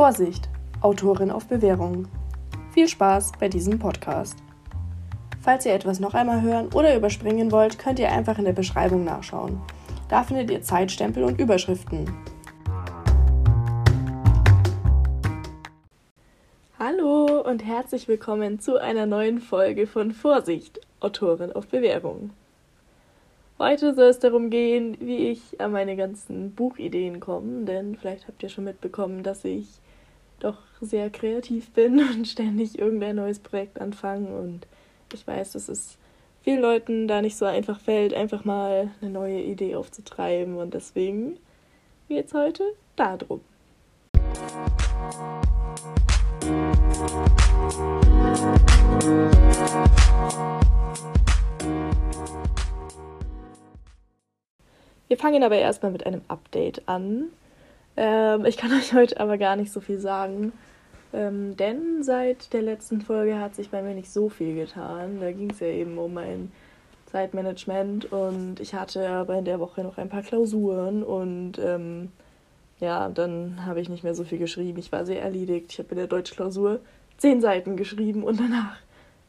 Vorsicht, Autorin auf Bewährung. Viel Spaß bei diesem Podcast. Falls ihr etwas noch einmal hören oder überspringen wollt, könnt ihr einfach in der Beschreibung nachschauen. Da findet ihr Zeitstempel und Überschriften. Hallo und herzlich willkommen zu einer neuen Folge von Vorsicht, Autorin auf Bewährung. Heute soll es darum gehen, wie ich an meine ganzen Buchideen komme, denn vielleicht habt ihr schon mitbekommen, dass ich doch sehr kreativ bin und ständig irgendein neues Projekt anfange und ich weiß, dass es vielen Leuten da nicht so einfach fällt, einfach mal eine neue Idee aufzutreiben und deswegen geht es heute darum. Wir fangen aber erstmal mit einem Update an. Ähm, ich kann euch heute aber gar nicht so viel sagen, ähm, denn seit der letzten Folge hat sich bei mir nicht so viel getan. Da ging es ja eben um mein Zeitmanagement und ich hatte aber in der Woche noch ein paar Klausuren und ähm, ja, dann habe ich nicht mehr so viel geschrieben. Ich war sehr erledigt. Ich habe in der Deutschklausur zehn Seiten geschrieben und danach,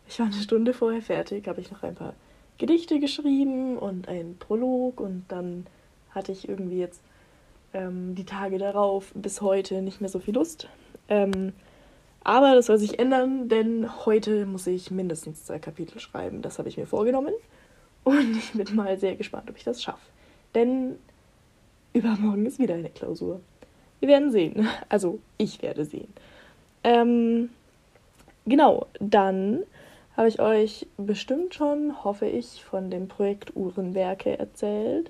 ich war eine Stunde vorher fertig, habe ich noch ein paar Gedichte geschrieben und einen Prolog und dann hatte ich irgendwie jetzt ähm, die Tage darauf bis heute nicht mehr so viel Lust. Ähm, aber das soll sich ändern, denn heute muss ich mindestens zwei Kapitel schreiben. Das habe ich mir vorgenommen. Und ich bin mal sehr gespannt, ob ich das schaffe. Denn übermorgen ist wieder eine Klausur. Wir werden sehen. Also ich werde sehen. Ähm, genau, dann habe ich euch bestimmt schon, hoffe ich, von dem Projekt Uhrenwerke erzählt.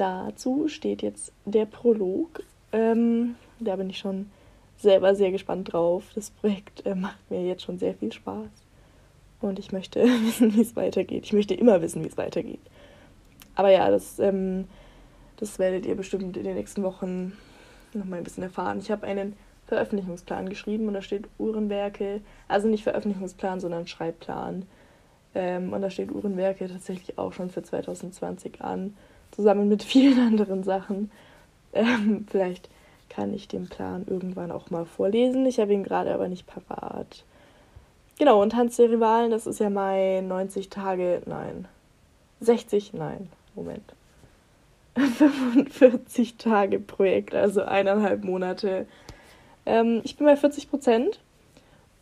Dazu steht jetzt der Prolog. Ähm, da bin ich schon selber sehr gespannt drauf. Das Projekt äh, macht mir jetzt schon sehr viel Spaß. Und ich möchte wissen, wie es weitergeht. Ich möchte immer wissen, wie es weitergeht. Aber ja, das, ähm, das werdet ihr bestimmt in den nächsten Wochen noch mal ein bisschen erfahren. Ich habe einen Veröffentlichungsplan geschrieben und da steht Uhrenwerke, also nicht Veröffentlichungsplan, sondern Schreibplan. Ähm, und da steht Uhrenwerke tatsächlich auch schon für 2020 an, zusammen mit vielen anderen Sachen. Ähm, vielleicht kann ich den Plan irgendwann auch mal vorlesen. Ich habe ihn gerade aber nicht parat. Genau, und Tanz der Rivalen, das ist ja mein 90 Tage, nein, 60, nein, Moment. 45 Tage Projekt, also eineinhalb Monate ähm, ich bin bei 40 Prozent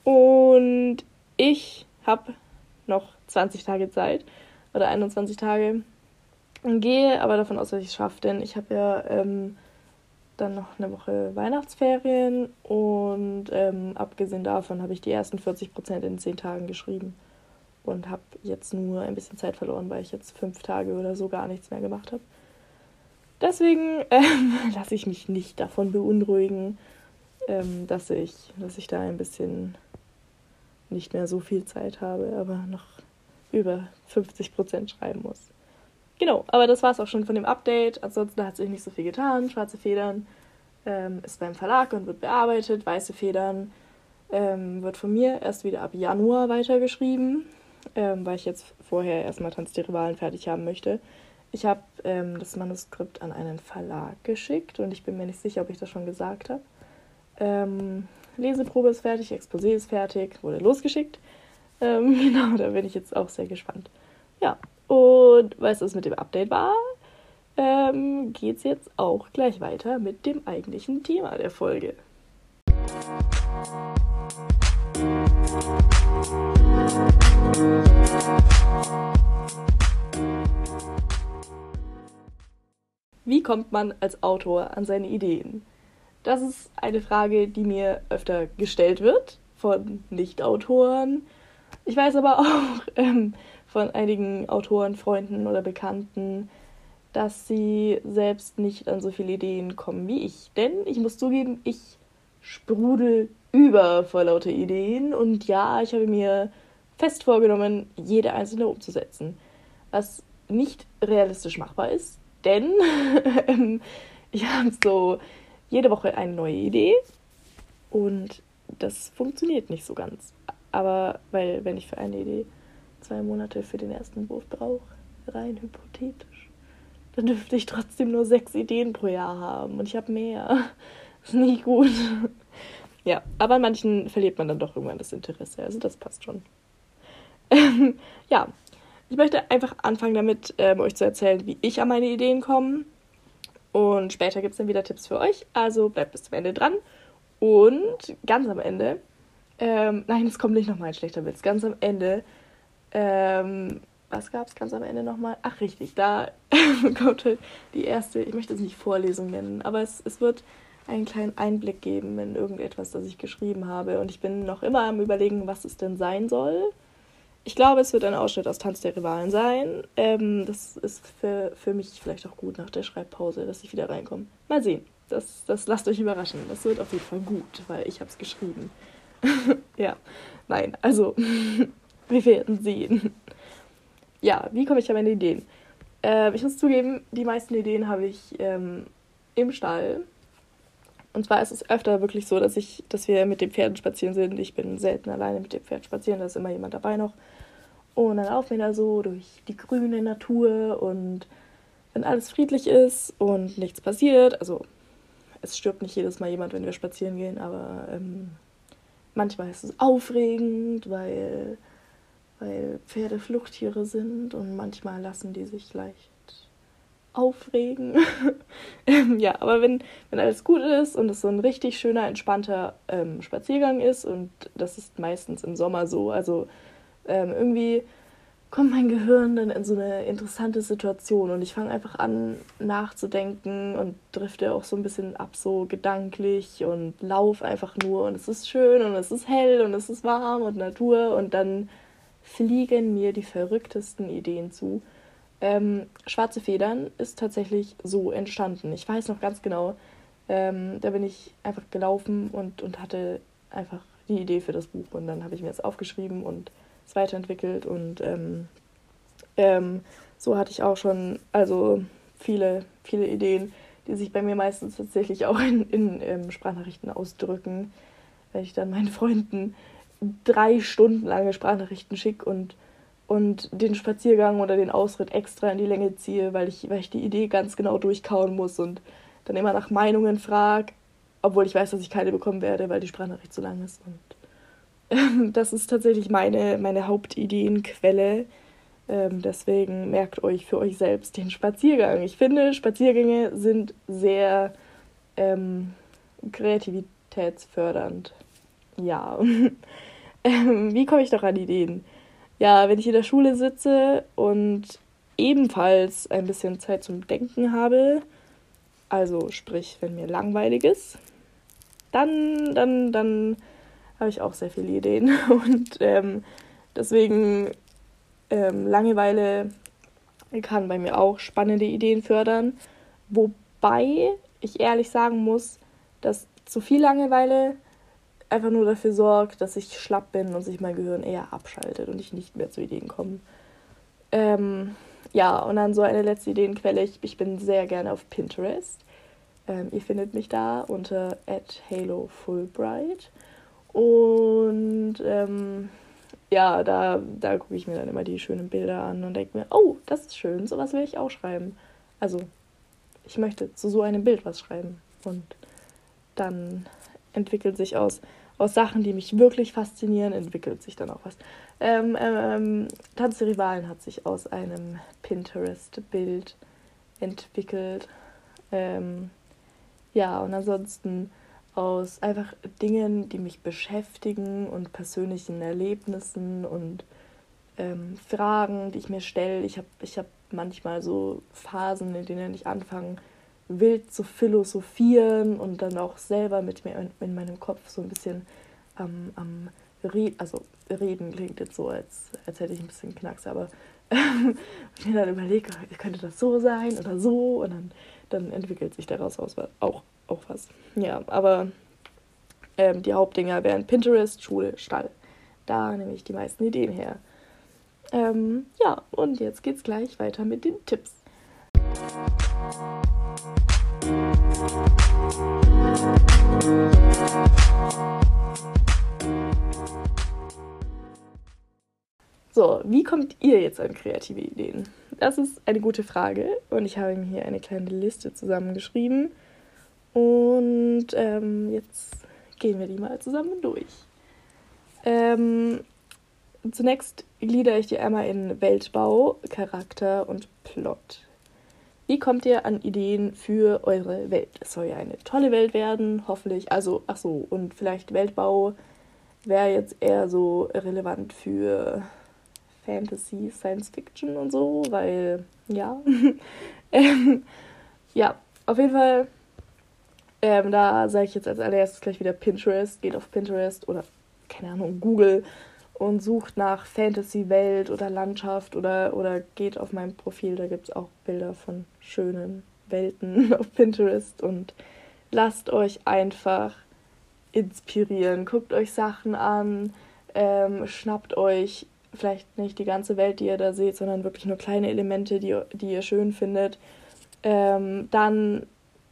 und ich habe noch 20 Tage Zeit oder 21 Tage gehe aber davon aus, dass ich es schaffe, denn ich habe ja ähm, dann noch eine Woche Weihnachtsferien und ähm, abgesehen davon habe ich die ersten 40 Prozent in 10 Tagen geschrieben und habe jetzt nur ein bisschen Zeit verloren, weil ich jetzt fünf Tage oder so gar nichts mehr gemacht habe. Deswegen ähm, lasse ich mich nicht davon beunruhigen ähm, dass, ich, dass ich da ein bisschen nicht mehr so viel Zeit habe, aber noch über 50 Prozent schreiben muss. Genau, aber das war es auch schon von dem Update. Ansonsten hat sich nicht so viel getan. Schwarze Federn ähm, ist beim Verlag und wird bearbeitet. Weiße Federn ähm, wird von mir erst wieder ab Januar weitergeschrieben, ähm, weil ich jetzt vorher erstmal Tanz der Rivalen fertig haben möchte. Ich habe ähm, das Manuskript an einen Verlag geschickt und ich bin mir nicht sicher, ob ich das schon gesagt habe. Ähm, Leseprobe ist fertig, Exposé ist fertig, wurde losgeschickt. Ähm, genau, da bin ich jetzt auch sehr gespannt. Ja, und weißt du, was mit dem Update war? Ähm, es jetzt auch gleich weiter mit dem eigentlichen Thema der Folge. Wie kommt man als Autor an seine Ideen? Das ist eine Frage, die mir öfter gestellt wird von Nicht-Autoren. Ich weiß aber auch ähm, von einigen Autoren, Freunden oder Bekannten, dass sie selbst nicht an so viele Ideen kommen wie ich. Denn ich muss zugeben, ich sprudel über vor lauter Ideen und ja, ich habe mir fest vorgenommen, jede einzelne umzusetzen. Was nicht realistisch machbar ist, denn ähm, ich habe so jede Woche eine neue Idee und das funktioniert nicht so ganz. Aber weil, wenn ich für eine Idee zwei Monate für den ersten Entwurf brauche, rein hypothetisch, dann dürfte ich trotzdem nur sechs Ideen pro Jahr haben und ich habe mehr. Das ist nicht gut. ja, aber an manchen verliert man dann doch irgendwann das Interesse. Also das passt schon. ja, ich möchte einfach anfangen damit, ähm, euch zu erzählen, wie ich an meine Ideen komme. Und später gibt es dann wieder Tipps für euch. Also bleibt bis zum Ende dran. Und ganz am Ende, ähm, nein, es kommt nicht nochmal ein schlechter Witz. Ganz am Ende, ähm, was gab es ganz am Ende nochmal? Ach, richtig, da kommt halt die erste, ich möchte es nicht Vorlesung nennen, aber es, es wird einen kleinen Einblick geben in irgendetwas, das ich geschrieben habe. Und ich bin noch immer am Überlegen, was es denn sein soll. Ich glaube, es wird ein Ausschnitt aus Tanz der Rivalen sein. Ähm, das ist für, für mich vielleicht auch gut nach der Schreibpause, dass ich wieder reinkomme. Mal sehen. Das, das lasst euch überraschen. Das wird auf jeden Fall gut, weil ich habe es geschrieben. ja, nein, also wir werden sehen. Ja, wie komme ich an meine Ideen? Äh, ich muss zugeben, die meisten Ideen habe ich ähm, im Stall. Und zwar ist es öfter wirklich so, dass ich, dass wir mit den Pferden spazieren sind. Ich bin selten alleine mit dem Pferd spazieren, da ist immer jemand dabei noch. Und dann laufen wir da so durch die grüne Natur und wenn alles friedlich ist und nichts passiert, also es stirbt nicht jedes Mal jemand, wenn wir spazieren gehen, aber ähm, manchmal ist es aufregend, weil, weil Pferde Fluchttiere sind und manchmal lassen die sich leicht aufregen. Ähm, ja, aber wenn, wenn alles gut ist und es so ein richtig schöner, entspannter ähm, Spaziergang ist, und das ist meistens im Sommer so, also ähm, irgendwie kommt mein Gehirn dann in so eine interessante Situation und ich fange einfach an nachzudenken und drifte auch so ein bisschen ab, so gedanklich und laufe einfach nur und es ist schön und es ist hell und es ist warm und Natur und dann fliegen mir die verrücktesten Ideen zu. Ähm, Schwarze Federn ist tatsächlich so entstanden. Ich weiß noch ganz genau, ähm, da bin ich einfach gelaufen und, und hatte einfach die Idee für das Buch und dann habe ich mir das aufgeschrieben und es weiterentwickelt und ähm, ähm, so hatte ich auch schon also viele, viele Ideen, die sich bei mir meistens tatsächlich auch in, in ähm, Sprachnachrichten ausdrücken, weil ich dann meinen Freunden drei Stunden lange Sprachnachrichten schicke und und den Spaziergang oder den Ausritt extra in die Länge ziehe, weil ich, weil ich die Idee ganz genau durchkauen muss und dann immer nach Meinungen frage, obwohl ich weiß, dass ich keine bekommen werde, weil die Sprachnachricht zu lang ist. Und ähm, das ist tatsächlich meine, meine Hauptideenquelle. Ähm, deswegen merkt euch für euch selbst den Spaziergang. Ich finde, Spaziergänge sind sehr ähm, kreativitätsfördernd. Ja. Wie komme ich doch an Ideen? ja, wenn ich in der Schule sitze und ebenfalls ein bisschen Zeit zum Denken habe, also sprich, wenn mir langweilig ist, dann, dann, dann habe ich auch sehr viele Ideen. Und ähm, deswegen ähm, Langeweile kann bei mir auch spannende Ideen fördern. Wobei ich ehrlich sagen muss, dass zu viel Langeweile einfach nur dafür sorgt, dass ich schlapp bin und sich mein Gehirn eher abschaltet und ich nicht mehr zu Ideen komme. Ähm, ja, und dann so eine letzte Ideenquelle. Ich, ich bin sehr gerne auf Pinterest. Ähm, ihr findet mich da unter @halo_fulbright und ähm, ja, da, da gucke ich mir dann immer die schönen Bilder an und denke mir, oh, das ist schön, sowas will ich auch schreiben. Also, ich möchte zu so einem Bild was schreiben. Und dann entwickelt sich aus, aus Sachen, die mich wirklich faszinieren, entwickelt sich dann auch was. Ähm, ähm, Tanz der Rivalen hat sich aus einem Pinterest-Bild entwickelt. Ähm, ja, und ansonsten aus einfach Dingen, die mich beschäftigen und persönlichen Erlebnissen und ähm, Fragen, die ich mir stelle. Ich habe ich hab manchmal so Phasen, in denen ich anfange, wild zu philosophieren und dann auch selber mit mir in, in meinem Kopf so ein bisschen am, am Reden, also reden klingt jetzt so, als, als hätte ich ein bisschen Knacks, aber ich mir dann überlege, könnte das so sein oder so und dann, dann entwickelt sich daraus auch, auch was. Ja, aber ähm, die Hauptdinger wären Pinterest, Schule, Stall. Da nehme ich die meisten Ideen her. Ähm, ja, und jetzt geht's gleich weiter mit den Tipps. So, wie kommt ihr jetzt an kreative Ideen? Das ist eine gute Frage und ich habe mir hier eine kleine Liste zusammengeschrieben. Und ähm, jetzt gehen wir die mal zusammen durch. Ähm, zunächst gliedere ich die einmal in Weltbau, Charakter und Plot. Wie kommt ihr an Ideen für eure Welt? Es soll ja eine tolle Welt werden, hoffentlich. Also, ach so, und vielleicht Weltbau wäre jetzt eher so relevant für Fantasy, Science Fiction und so, weil, ja. ähm, ja, auf jeden Fall, ähm, da sage ich jetzt als allererstes gleich wieder Pinterest. Geht auf Pinterest oder, keine Ahnung, Google und sucht nach Fantasy-Welt oder Landschaft oder, oder geht auf meinem Profil, da gibt es auch Bilder von schönen Welten auf Pinterest und lasst euch einfach inspirieren. Guckt euch Sachen an, ähm, schnappt euch vielleicht nicht die ganze Welt, die ihr da seht, sondern wirklich nur kleine Elemente, die, die ihr schön findet. Ähm, dann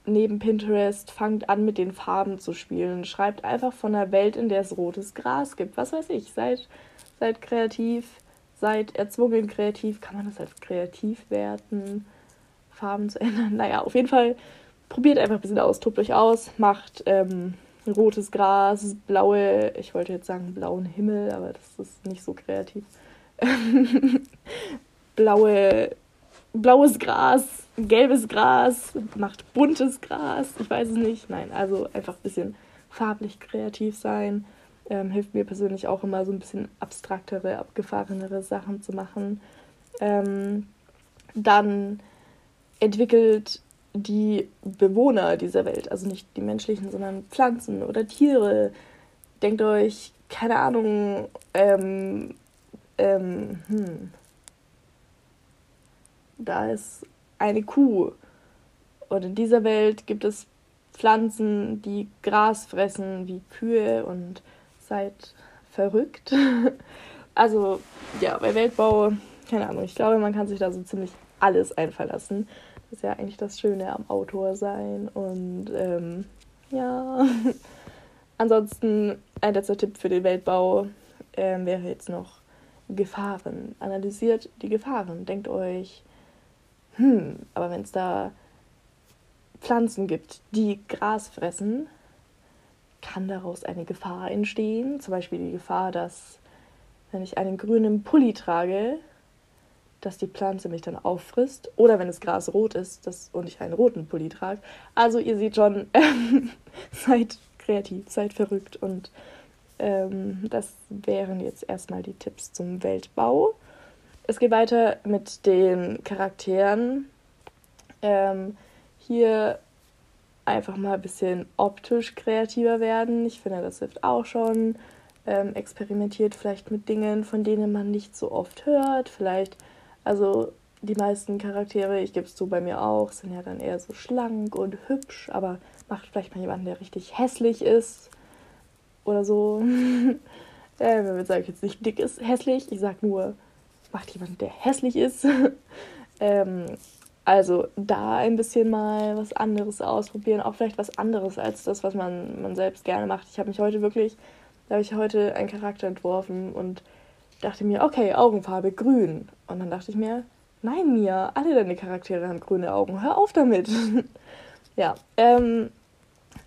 neben Pinterest fangt an mit den Farben zu spielen. Schreibt einfach von einer Welt, in der es rotes Gras gibt. Was weiß ich, seid, seid kreativ, seid erzwungen kreativ. Kann man das als kreativ werten? Farben zu ändern? Naja, auf jeden Fall probiert einfach ein bisschen aus, tobt euch aus, macht ähm, rotes Gras, blaue, ich wollte jetzt sagen blauen Himmel, aber das ist nicht so kreativ. blaue, blaues Gras, gelbes Gras, macht buntes Gras, ich weiß es nicht. Nein, also einfach ein bisschen farblich kreativ sein. Ähm, hilft mir persönlich auch immer so ein bisschen abstraktere, abgefahrenere Sachen zu machen. Ähm, dann entwickelt die Bewohner dieser Welt, also nicht die menschlichen, sondern Pflanzen oder Tiere. Denkt euch, keine Ahnung, ähm, ähm, hm. Da ist eine Kuh. Und in dieser Welt gibt es Pflanzen, die Gras fressen wie Kühe und seid verrückt. also ja, bei Weltbau, keine Ahnung, ich glaube, man kann sich da so ziemlich alles einfallen lassen. Das ist ja eigentlich das Schöne am Autor sein. Und ähm, ja, ansonsten ein letzter Tipp für den Weltbau ähm, wäre jetzt noch Gefahren. Analysiert die Gefahren. Denkt euch, hm, aber wenn es da Pflanzen gibt, die Gras fressen, kann daraus eine Gefahr entstehen. Zum Beispiel die Gefahr, dass wenn ich einen grünen Pulli trage, dass die Pflanze mich dann auffrisst. Oder wenn das Gras rot ist das, und ich einen roten Pulli trage. Also ihr seht schon, ähm, seid kreativ, seid verrückt. Und ähm, das wären jetzt erstmal die Tipps zum Weltbau. Es geht weiter mit den Charakteren. Ähm, hier einfach mal ein bisschen optisch kreativer werden. Ich finde, das hilft auch schon. Ähm, experimentiert vielleicht mit Dingen, von denen man nicht so oft hört. Vielleicht, also die meisten Charaktere, ich gebe es zu bei mir auch, sind ja dann eher so schlank und hübsch, aber macht vielleicht mal jemanden, der richtig hässlich ist oder so. äh, sage ich jetzt nicht dick ist hässlich, ich sage nur, macht jemanden, der hässlich ist. ähm, also da ein bisschen mal was anderes ausprobieren, auch vielleicht was anderes als das, was man, man selbst gerne macht. Ich habe mich heute wirklich, da habe ich heute einen Charakter entworfen und dachte mir, okay, Augenfarbe grün. Und dann dachte ich mir, nein, Mia, alle deine Charaktere haben grüne Augen, hör auf damit. ja, ähm,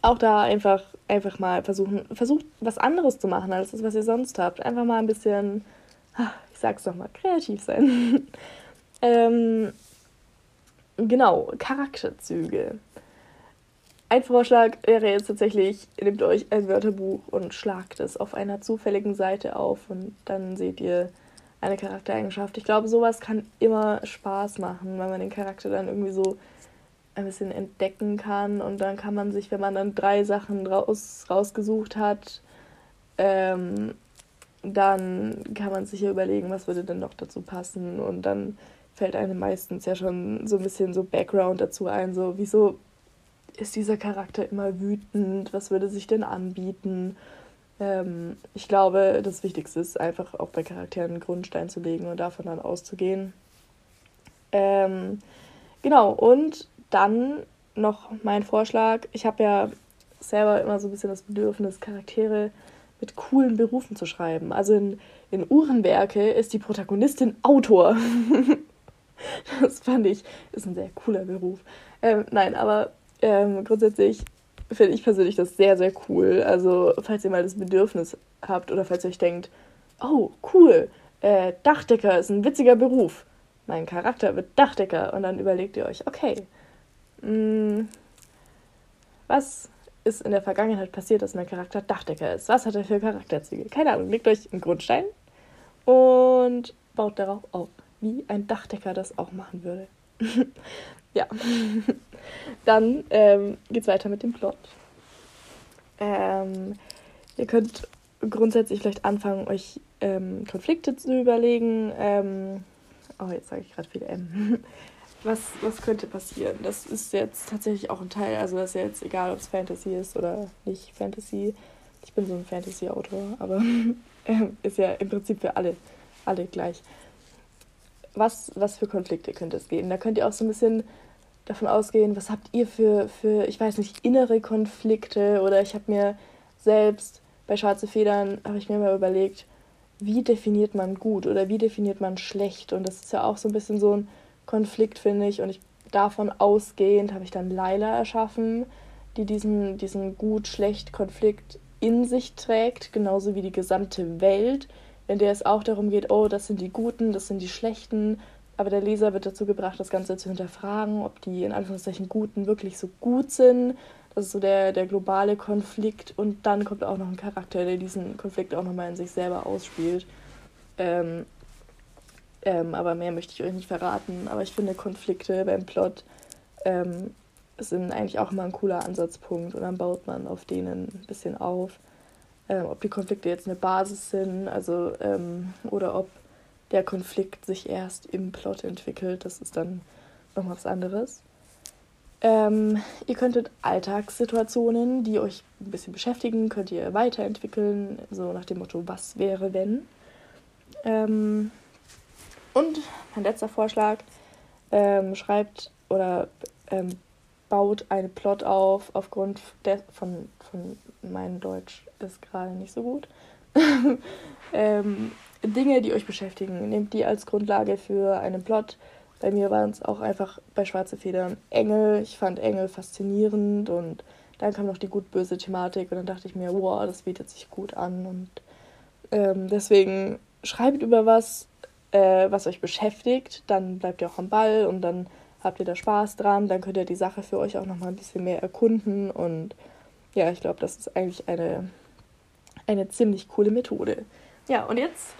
auch da einfach, einfach mal versuchen, versucht was anderes zu machen als das, was ihr sonst habt. Einfach mal ein bisschen, ich sag's doch mal, kreativ sein. ähm, Genau, Charakterzüge. Ein Vorschlag wäre jetzt tatsächlich, nehmt euch ein Wörterbuch und schlagt es auf einer zufälligen Seite auf und dann seht ihr eine Charaktereigenschaft. Ich glaube, sowas kann immer Spaß machen, weil man den Charakter dann irgendwie so ein bisschen entdecken kann und dann kann man sich, wenn man dann drei Sachen raus, rausgesucht hat, ähm, dann kann man sich ja überlegen, was würde denn noch dazu passen und dann fällt einem meistens ja schon so ein bisschen so Background dazu ein, so wieso ist dieser Charakter immer wütend, was würde sich denn anbieten. Ähm, ich glaube, das Wichtigste ist einfach auch bei Charakteren einen Grundstein zu legen und davon dann auszugehen. Ähm, genau, und dann noch mein Vorschlag. Ich habe ja selber immer so ein bisschen das Bedürfnis, Charaktere mit coolen Berufen zu schreiben. Also in, in Uhrenwerke ist die Protagonistin Autor. Das fand ich, ist ein sehr cooler Beruf. Ähm, nein, aber ähm, grundsätzlich finde ich persönlich das sehr, sehr cool. Also, falls ihr mal das Bedürfnis habt oder falls ihr euch denkt, oh, cool, äh, Dachdecker ist ein witziger Beruf. Mein Charakter wird Dachdecker. Und dann überlegt ihr euch, okay, mh, mm, was ist in der Vergangenheit passiert, dass mein Charakter Dachdecker ist? Was hat er für Charakterzüge? Keine Ahnung, legt euch einen Grundstein und baut darauf auf, wie ein Dachdecker das auch machen würde. ja. Dann ähm, es weiter mit dem Plot. Ähm, ihr könnt grundsätzlich vielleicht anfangen, euch ähm, Konflikte zu überlegen. Ähm, oh, jetzt sage ich gerade viel M. Was, was könnte passieren? Das ist jetzt tatsächlich auch ein Teil, also das ist ja jetzt egal, ob es Fantasy ist oder nicht Fantasy. Ich bin so ein Fantasy-Autor, aber ähm, ist ja im Prinzip für alle, alle gleich. Was, was für Konflikte könnte es geben? Da könnt ihr auch so ein bisschen davon ausgehen, was habt ihr für, für ich weiß nicht, innere Konflikte oder ich habe mir selbst bei Schwarze Federn, habe ich mir mal überlegt, wie definiert man gut oder wie definiert man schlecht und das ist ja auch so ein bisschen so ein Konflikt, finde ich und ich davon ausgehend habe ich dann Laila erschaffen, die diesen, diesen gut-schlecht-Konflikt in sich trägt, genauso wie die gesamte Welt, in der es auch darum geht, oh, das sind die Guten, das sind die Schlechten, aber der Leser wird dazu gebracht, das Ganze zu hinterfragen, ob die in Anführungszeichen Guten wirklich so gut sind. Das ist so der, der globale Konflikt. Und dann kommt auch noch ein Charakter, der diesen Konflikt auch nochmal in sich selber ausspielt. Ähm, ähm, aber mehr möchte ich euch nicht verraten. Aber ich finde, Konflikte beim Plot ähm, sind eigentlich auch immer ein cooler Ansatzpunkt. Und dann baut man auf denen ein bisschen auf. Ähm, ob die Konflikte jetzt eine Basis sind, also ähm, oder ob der Konflikt sich erst im Plot entwickelt. Das ist dann noch was anderes. Ähm, ihr könntet Alltagssituationen, die euch ein bisschen beschäftigen, könnt ihr weiterentwickeln, so nach dem Motto, was wäre wenn. Ähm, und mein letzter Vorschlag, ähm, schreibt oder ähm, baut einen Plot auf aufgrund der, von, von mein Deutsch ist gerade nicht so gut. ähm, Dinge, die euch beschäftigen. Nehmt die als Grundlage für einen Plot. Bei mir waren es auch einfach bei Schwarze Federn Engel. Ich fand Engel faszinierend und dann kam noch die gut-böse Thematik und dann dachte ich mir, wow, das bietet sich gut an und ähm, deswegen schreibt über was, äh, was euch beschäftigt, dann bleibt ihr auch am Ball und dann habt ihr da Spaß dran, dann könnt ihr die Sache für euch auch nochmal ein bisschen mehr erkunden und ja, ich glaube, das ist eigentlich eine, eine ziemlich coole Methode. Ja, und jetzt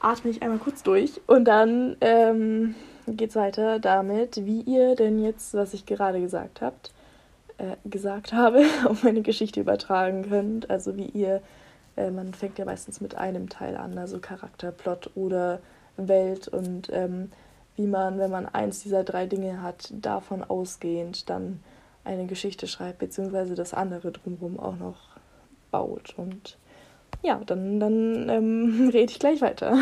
atme ich einmal kurz durch und dann ähm, geht es weiter damit, wie ihr denn jetzt, was ich gerade gesagt habt, äh, gesagt habe, auf meine Geschichte übertragen könnt. Also wie ihr, äh, man fängt ja meistens mit einem Teil an, also Charakter, Plot oder Welt und ähm, wie man, wenn man eins dieser drei Dinge hat, davon ausgehend dann eine Geschichte schreibt, beziehungsweise das andere drumherum auch noch baut. Und ja, dann, dann ähm, rede ich gleich weiter.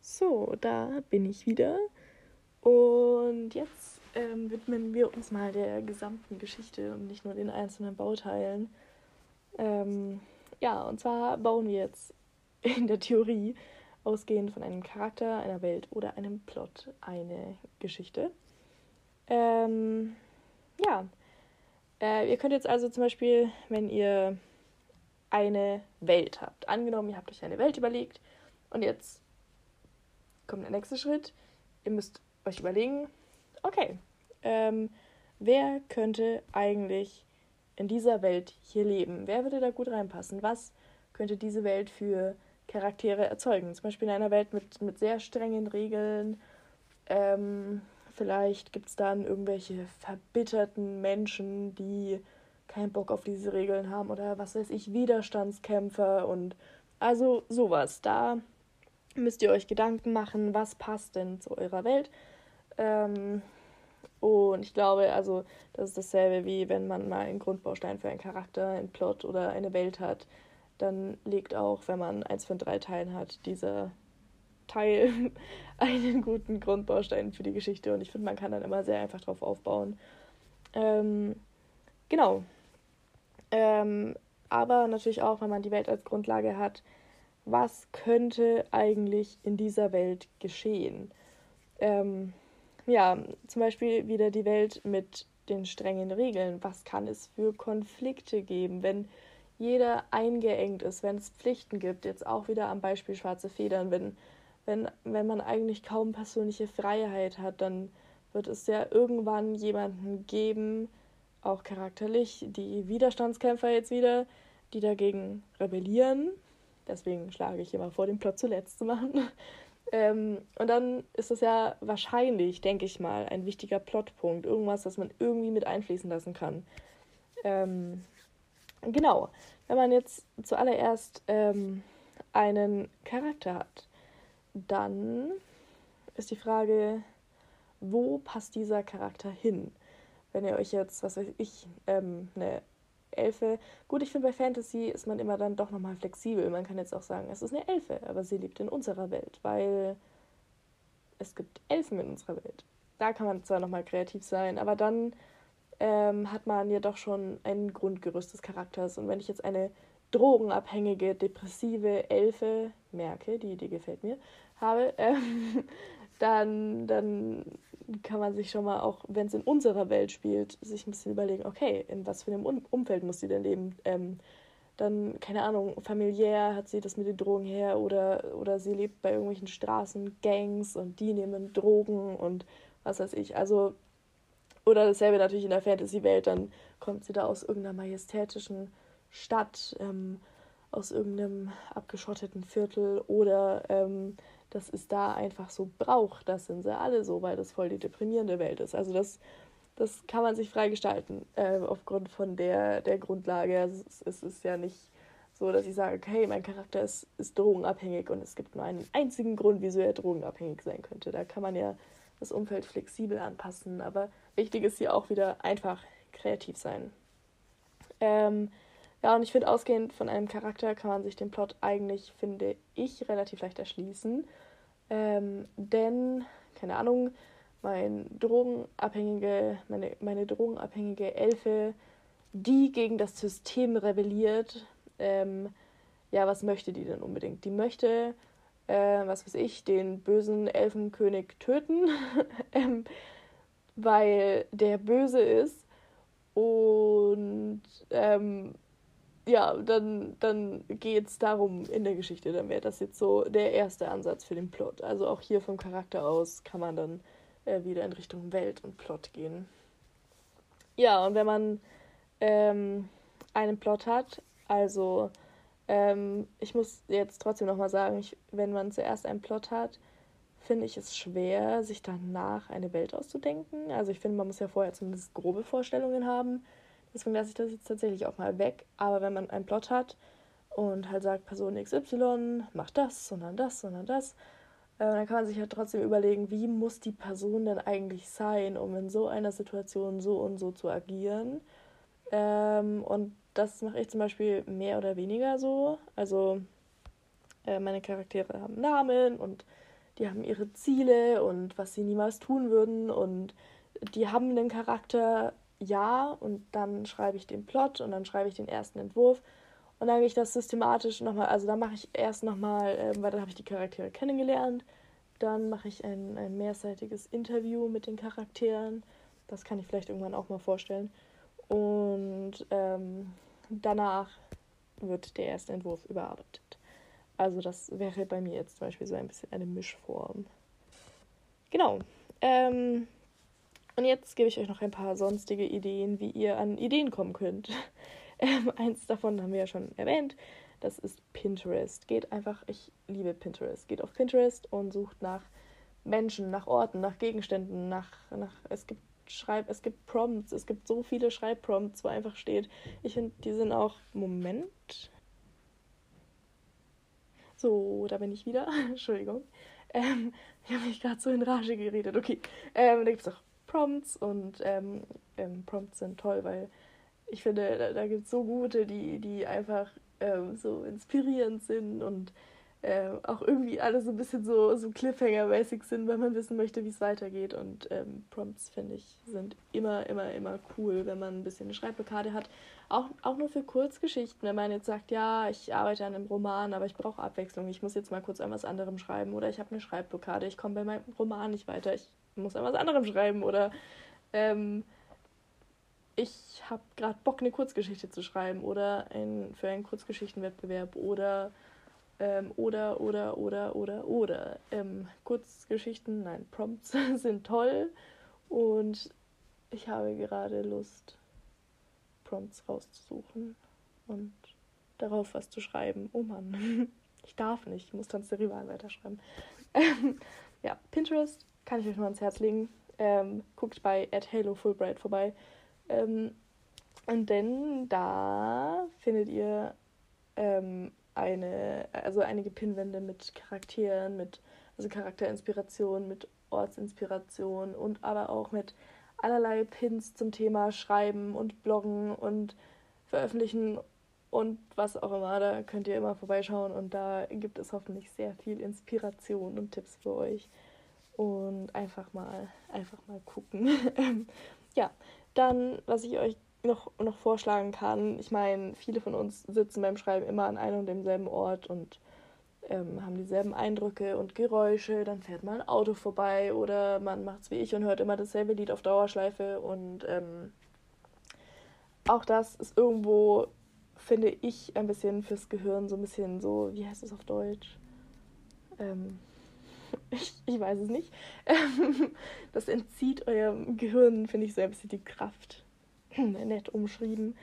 So, da bin ich wieder. Und jetzt ähm, widmen wir uns mal der gesamten Geschichte und nicht nur den einzelnen Bauteilen. Ähm, ja, und zwar bauen wir jetzt in der Theorie ausgehend von einem Charakter, einer Welt oder einem Plot eine Geschichte. Ähm, ja, äh, ihr könnt jetzt also zum Beispiel, wenn ihr eine Welt habt, angenommen, ihr habt euch eine Welt überlegt und jetzt kommt der nächste Schritt. Ihr müsst euch überlegen, okay, ähm, wer könnte eigentlich in dieser Welt hier leben? Wer würde da gut reinpassen? Was könnte diese Welt für Charaktere erzeugen. Zum Beispiel in einer Welt mit, mit sehr strengen Regeln. Ähm, vielleicht gibt es dann irgendwelche verbitterten Menschen, die keinen Bock auf diese Regeln haben oder was weiß ich, Widerstandskämpfer und also sowas. Da müsst ihr euch Gedanken machen, was passt denn zu eurer Welt. Ähm, und ich glaube, also das ist dasselbe wie wenn man mal einen Grundbaustein für einen Charakter, einen Plot oder eine Welt hat dann legt auch, wenn man eins von drei Teilen hat, dieser Teil einen guten Grundbaustein für die Geschichte. Und ich finde, man kann dann immer sehr einfach drauf aufbauen. Ähm, genau. Ähm, aber natürlich auch, wenn man die Welt als Grundlage hat, was könnte eigentlich in dieser Welt geschehen? Ähm, ja, zum Beispiel wieder die Welt mit den strengen Regeln. Was kann es für Konflikte geben, wenn jeder eingeengt ist, wenn es Pflichten gibt? Jetzt auch wieder am Beispiel schwarze Federn, wenn, wenn, wenn man eigentlich kaum persönliche Freiheit hat, dann wird es ja irgendwann jemanden geben, auch charakterlich, die Widerstandskämpfer jetzt wieder, die dagegen rebellieren. Deswegen schlage ich immer vor, den Plot zuletzt zu machen. Ähm, und dann ist es ja wahrscheinlich, denke ich mal, ein wichtiger Plotpunkt. Irgendwas, das man irgendwie mit einfließen lassen kann. Ähm, genau. Wenn man jetzt zuallererst ähm, einen Charakter hat, dann ist die Frage, wo passt dieser Charakter hin? Wenn ihr euch jetzt, was weiß ich, ähm, eine Elfe. Gut, ich finde, bei Fantasy ist man immer dann doch nochmal flexibel. Man kann jetzt auch sagen, es ist eine Elfe, aber sie lebt in unserer Welt, weil es gibt Elfen in unserer Welt. Da kann man zwar nochmal kreativ sein, aber dann ähm, hat man ja doch schon ein Grundgerüst des Charakters. Und wenn ich jetzt eine drogenabhängige, depressive Elfe merke, die Idee gefällt mir, habe, ähm, dann, dann kann man sich schon mal auch, wenn es in unserer Welt spielt, sich ein bisschen überlegen, okay, in was für einem um Umfeld muss sie denn leben? Ähm, dann, keine Ahnung, familiär hat sie das mit den Drogen her oder, oder sie lebt bei irgendwelchen Straßengangs und die nehmen Drogen und was weiß ich. Also, oder dasselbe natürlich in der Fantasy-Welt, dann kommt sie da aus irgendeiner majestätischen Stadt, ähm, aus irgendeinem abgeschotteten Viertel oder ähm, das ist da einfach so Brauch. Das sind sie alle so, weil das voll die deprimierende Welt ist. Also das, das kann man sich freigestalten äh, aufgrund von der, der Grundlage. Also es, es ist ja nicht so, dass ich sage, okay, mein Charakter ist, ist drogenabhängig und es gibt nur einen einzigen Grund, wieso er drogenabhängig sein könnte. Da kann man ja das Umfeld flexibel anpassen. Aber wichtig ist hier auch wieder einfach kreativ sein. Ähm, ja, und ich finde, ausgehend von einem Charakter kann man sich den Plot eigentlich, finde ich, relativ leicht erschließen. Ähm, denn, keine Ahnung, mein drogenabhängige, meine, meine drogenabhängige Elfe, die gegen das System rebelliert, ähm, ja, was möchte die denn unbedingt? Die möchte, äh, was weiß ich, den bösen Elfenkönig töten, ähm, weil der böse ist und ähm, ja, dann, dann geht es darum in der Geschichte. Dann wäre das jetzt so der erste Ansatz für den Plot. Also auch hier vom Charakter aus kann man dann äh, wieder in Richtung Welt und Plot gehen. Ja, und wenn man ähm, einen Plot hat, also ähm, ich muss jetzt trotzdem nochmal sagen, ich, wenn man zuerst einen Plot hat, finde ich es schwer, sich danach eine Welt auszudenken. Also ich finde, man muss ja vorher zumindest grobe Vorstellungen haben Deswegen lasse ich das jetzt tatsächlich auch mal weg. Aber wenn man einen Plot hat und halt sagt, Person XY macht das, sondern das, sondern das, äh, dann kann man sich halt trotzdem überlegen, wie muss die Person denn eigentlich sein, um in so einer Situation so und so zu agieren. Ähm, und das mache ich zum Beispiel mehr oder weniger so. Also äh, meine Charaktere haben Namen und die haben ihre Ziele und was sie niemals tun würden und die haben einen Charakter ja und dann schreibe ich den Plot und dann schreibe ich den ersten Entwurf und dann gehe ich das systematisch nochmal, also dann mache ich erst nochmal, äh, weil dann habe ich die Charaktere kennengelernt, dann mache ich ein, ein mehrseitiges Interview mit den Charakteren, das kann ich vielleicht irgendwann auch mal vorstellen und ähm, danach wird der erste Entwurf überarbeitet. Also das wäre bei mir jetzt zum Beispiel so ein bisschen eine Mischform. Genau. Ähm, und jetzt gebe ich euch noch ein paar sonstige Ideen, wie ihr an Ideen kommen könnt. Ähm, eins davon haben wir ja schon erwähnt. Das ist Pinterest. Geht einfach, ich liebe Pinterest. Geht auf Pinterest und sucht nach Menschen, nach Orten, nach Gegenständen, nach, nach es gibt Schreib, es gibt Prompts, es gibt so viele Schreibprompts, wo einfach steht. Ich finde, die sind auch. Moment. So, da bin ich wieder. Entschuldigung. Ähm, ich habe mich gerade so in Rage geredet. Okay. Ähm, da gibt es auch Prompts und ähm, ähm, Prompts sind toll, weil ich finde, da, da gibt es so gute, die, die einfach ähm, so inspirierend sind und äh, auch irgendwie alle so ein bisschen so, so Cliffhanger-mäßig sind, weil man wissen möchte, wie es weitergeht. Und ähm, Prompts, finde ich, sind immer, immer, immer cool, wenn man ein bisschen eine Schreibblockade hat. Auch, auch nur für Kurzgeschichten, wenn man jetzt sagt, ja, ich arbeite an einem Roman, aber ich brauche Abwechslung, ich muss jetzt mal kurz an was anderem schreiben oder ich habe eine Schreibblockade, ich komme bei meinem Roman nicht weiter, ich muss an was anderem schreiben oder ähm, ich habe gerade Bock, eine Kurzgeschichte zu schreiben oder ein, für einen Kurzgeschichtenwettbewerb oder ähm, oder, oder, oder, oder, oder. Ähm, Kurzgeschichten, nein, Prompts sind toll und ich habe gerade Lust, Prompts rauszusuchen und darauf was zu schreiben. Oh Mann, ich darf nicht, ich muss Tanz der Rivalen weiterschreiben. Ähm, ja, Pinterest kann ich euch nur ans Herz legen. Ähm, guckt bei at Halo Fulbright vorbei. Ähm, und denn da findet ihr ähm, eine, also einige Pinwände mit Charakteren, mit also Charakterinspiration, mit Ortsinspiration und aber auch mit allerlei Pins zum Thema Schreiben und Bloggen und Veröffentlichen und was auch immer. Da könnt ihr immer vorbeischauen und da gibt es hoffentlich sehr viel Inspiration und Tipps für euch. Und einfach mal, einfach mal gucken. ja, dann, was ich euch noch, noch vorschlagen kann. Ich meine, viele von uns sitzen beim Schreiben immer an einem und demselben Ort und ähm, haben dieselben Eindrücke und Geräusche. Dann fährt mal ein Auto vorbei oder man macht es wie ich und hört immer dasselbe Lied auf Dauerschleife. Und ähm, auch das ist irgendwo, finde ich, ein bisschen fürs Gehirn so ein bisschen so, wie heißt es auf Deutsch? Ähm, ich, ich weiß es nicht. das entzieht eurem Gehirn, finde ich, bisschen die Kraft. nett umschrieben.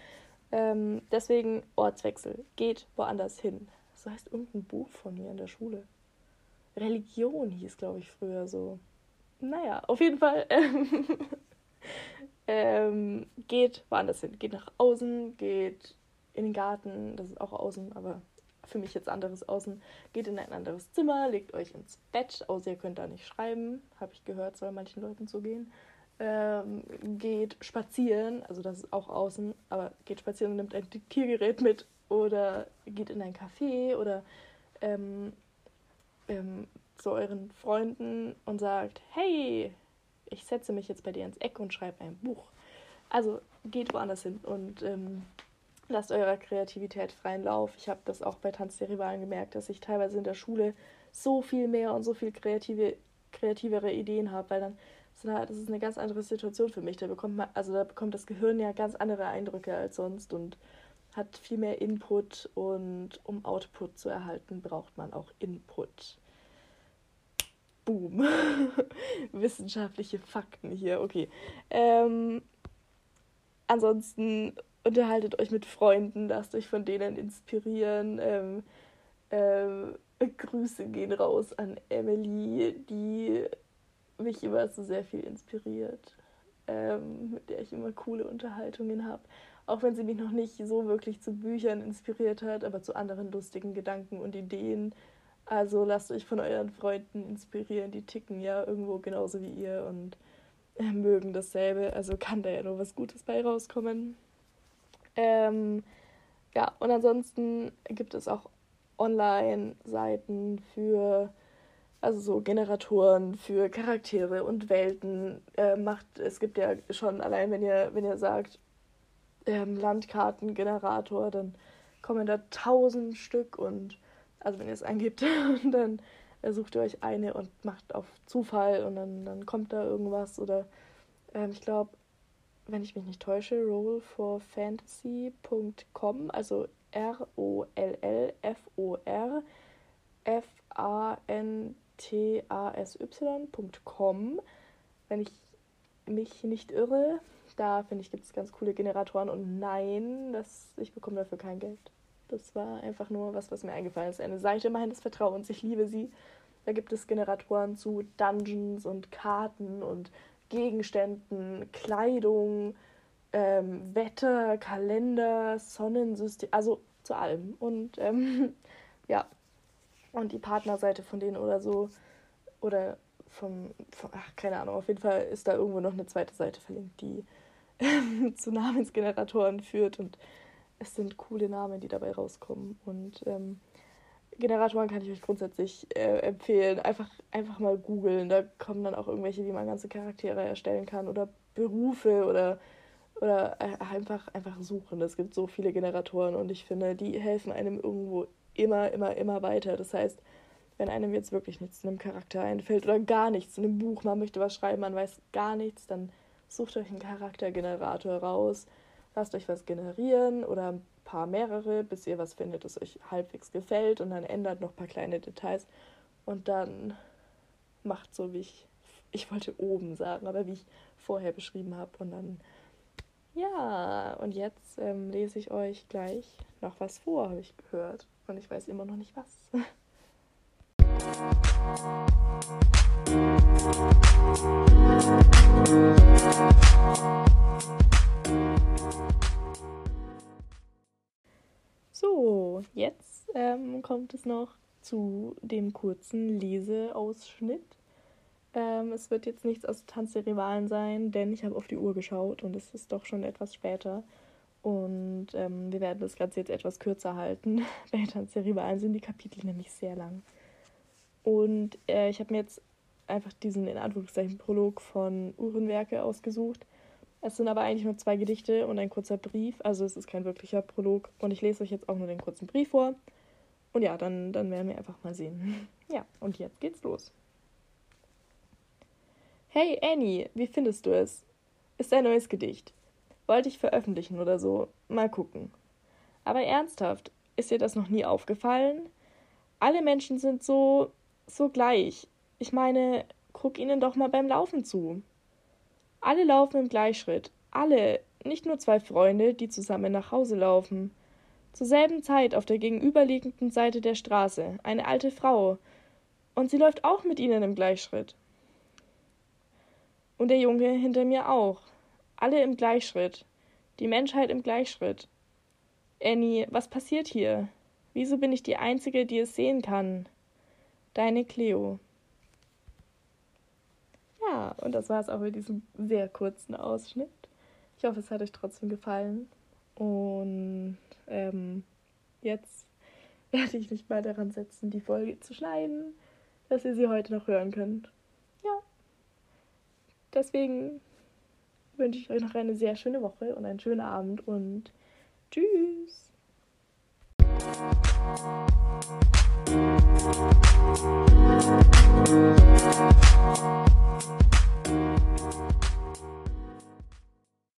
Ähm, deswegen Ortswechsel. Geht woanders hin. So heißt irgendein Buch von mir in der Schule. Religion hieß, glaube ich, früher so. Naja, auf jeden Fall. ähm, geht woanders hin. Geht nach außen, geht in den Garten. Das ist auch außen, aber für mich jetzt anderes außen. Geht in ein anderes Zimmer, legt euch ins Bett, außer ihr könnt da nicht schreiben. Habe ich gehört, soll manchen Leuten so gehen ähm, geht spazieren, also das ist auch außen, aber geht spazieren und nimmt ein Diktiergerät mit oder geht in ein Café oder ähm, ähm, zu euren Freunden und sagt, hey, ich setze mich jetzt bei dir ins Eck und schreibe ein Buch. Also geht woanders hin und ähm, lasst eurer Kreativität freien Lauf. Ich habe das auch bei Tanz der Rivalen gemerkt, dass ich teilweise in der Schule so viel mehr und so viel kreative, kreativere Ideen habe, weil dann das ist eine ganz andere Situation für mich. Da bekommt man, also da bekommt das Gehirn ja ganz andere Eindrücke als sonst und hat viel mehr Input und um Output zu erhalten, braucht man auch Input. Boom. Wissenschaftliche Fakten hier, okay. Ähm, ansonsten unterhaltet euch mit Freunden, lasst euch von denen inspirieren. Ähm, ähm, Grüße gehen raus an Emily, die mich immer so sehr viel inspiriert, ähm, mit der ich immer coole Unterhaltungen habe. Auch wenn sie mich noch nicht so wirklich zu Büchern inspiriert hat, aber zu anderen lustigen Gedanken und Ideen. Also lasst euch von euren Freunden inspirieren, die ticken ja irgendwo genauso wie ihr und äh, mögen dasselbe. Also kann da ja nur was Gutes bei rauskommen. Ähm, ja, und ansonsten gibt es auch Online-Seiten für also so Generatoren für Charaktere und Welten äh, macht. Es gibt ja schon allein, wenn ihr, wenn ihr sagt, ähm, Landkartengenerator, dann kommen da tausend Stück und also wenn ihr es eingibt, dann sucht ihr euch eine und macht auf Zufall und dann, dann kommt da irgendwas oder ähm, ich glaube, wenn ich mich nicht täusche, rollforfantasy.com, also R-O-L-L-F-O-R F-A-N tasy.com, wenn ich mich nicht irre. Da finde ich, gibt es ganz coole Generatoren und nein, das, ich bekomme dafür kein Geld. Das war einfach nur was, was mir eingefallen ist. Eine Seite meines Vertrauens. Ich liebe sie. Da gibt es Generatoren zu Dungeons und Karten und Gegenständen, Kleidung, ähm, Wetter, Kalender, Sonnensystem, also zu allem. Und ähm, ja, und die Partnerseite von denen oder so, oder vom, vom, ach, keine Ahnung, auf jeden Fall ist da irgendwo noch eine zweite Seite verlinkt, die zu Namensgeneratoren führt und es sind coole Namen, die dabei rauskommen. Und ähm, Generatoren kann ich euch grundsätzlich äh, empfehlen. Einfach, einfach mal googeln. Da kommen dann auch irgendwelche, wie man ganze Charaktere erstellen kann oder Berufe oder, oder äh, einfach, einfach suchen. Es gibt so viele Generatoren und ich finde, die helfen einem irgendwo immer, immer, immer weiter. Das heißt, wenn einem jetzt wirklich nichts zu einem Charakter einfällt oder gar nichts zu einem Buch, man möchte was schreiben, man weiß gar nichts, dann sucht euch einen Charaktergenerator raus, lasst euch was generieren oder paar mehrere, bis ihr was findet, das euch halbwegs gefällt und dann ändert noch ein paar kleine Details. Und dann macht so, wie ich, ich wollte oben sagen, aber wie ich vorher beschrieben habe und dann, ja, und jetzt ähm, lese ich euch gleich noch was vor, habe ich gehört. Und ich weiß immer noch nicht was. So, kommt es noch zu dem kurzen Leseausschnitt. Ähm, es wird jetzt nichts aus Tanz der Rivalen sein, denn ich habe auf die Uhr geschaut und es ist doch schon etwas später. Und ähm, wir werden das Ganze jetzt etwas kürzer halten. Bei Tanz der Rivalen sind die Kapitel nämlich sehr lang. Und äh, ich habe mir jetzt einfach diesen in Anführungszeichen Prolog von Uhrenwerke ausgesucht. Es sind aber eigentlich nur zwei Gedichte und ein kurzer Brief, also es ist kein wirklicher Prolog. Und ich lese euch jetzt auch nur den kurzen Brief vor. Und ja, dann, dann werden wir einfach mal sehen. Ja, und jetzt geht's los. Hey Annie, wie findest du es? Ist ein neues Gedicht. Wollte ich veröffentlichen oder so. Mal gucken. Aber ernsthaft, ist dir das noch nie aufgefallen? Alle Menschen sind so so gleich. Ich meine, guck ihnen doch mal beim Laufen zu. Alle laufen im Gleichschritt. Alle, nicht nur zwei Freunde, die zusammen nach Hause laufen. Zur selben Zeit auf der gegenüberliegenden Seite der Straße eine alte Frau. Und sie läuft auch mit ihnen im Gleichschritt. Und der Junge hinter mir auch. Alle im Gleichschritt. Die Menschheit im Gleichschritt. Annie, was passiert hier? Wieso bin ich die Einzige, die es sehen kann? Deine Cleo. Ja, und das war es auch mit diesem sehr kurzen Ausschnitt. Ich hoffe, es hat euch trotzdem gefallen. Und ähm, jetzt werde ich mich mal daran setzen, die Folge zu schneiden, dass ihr sie heute noch hören könnt. Ja. Deswegen wünsche ich euch noch eine sehr schöne Woche und einen schönen Abend und tschüss.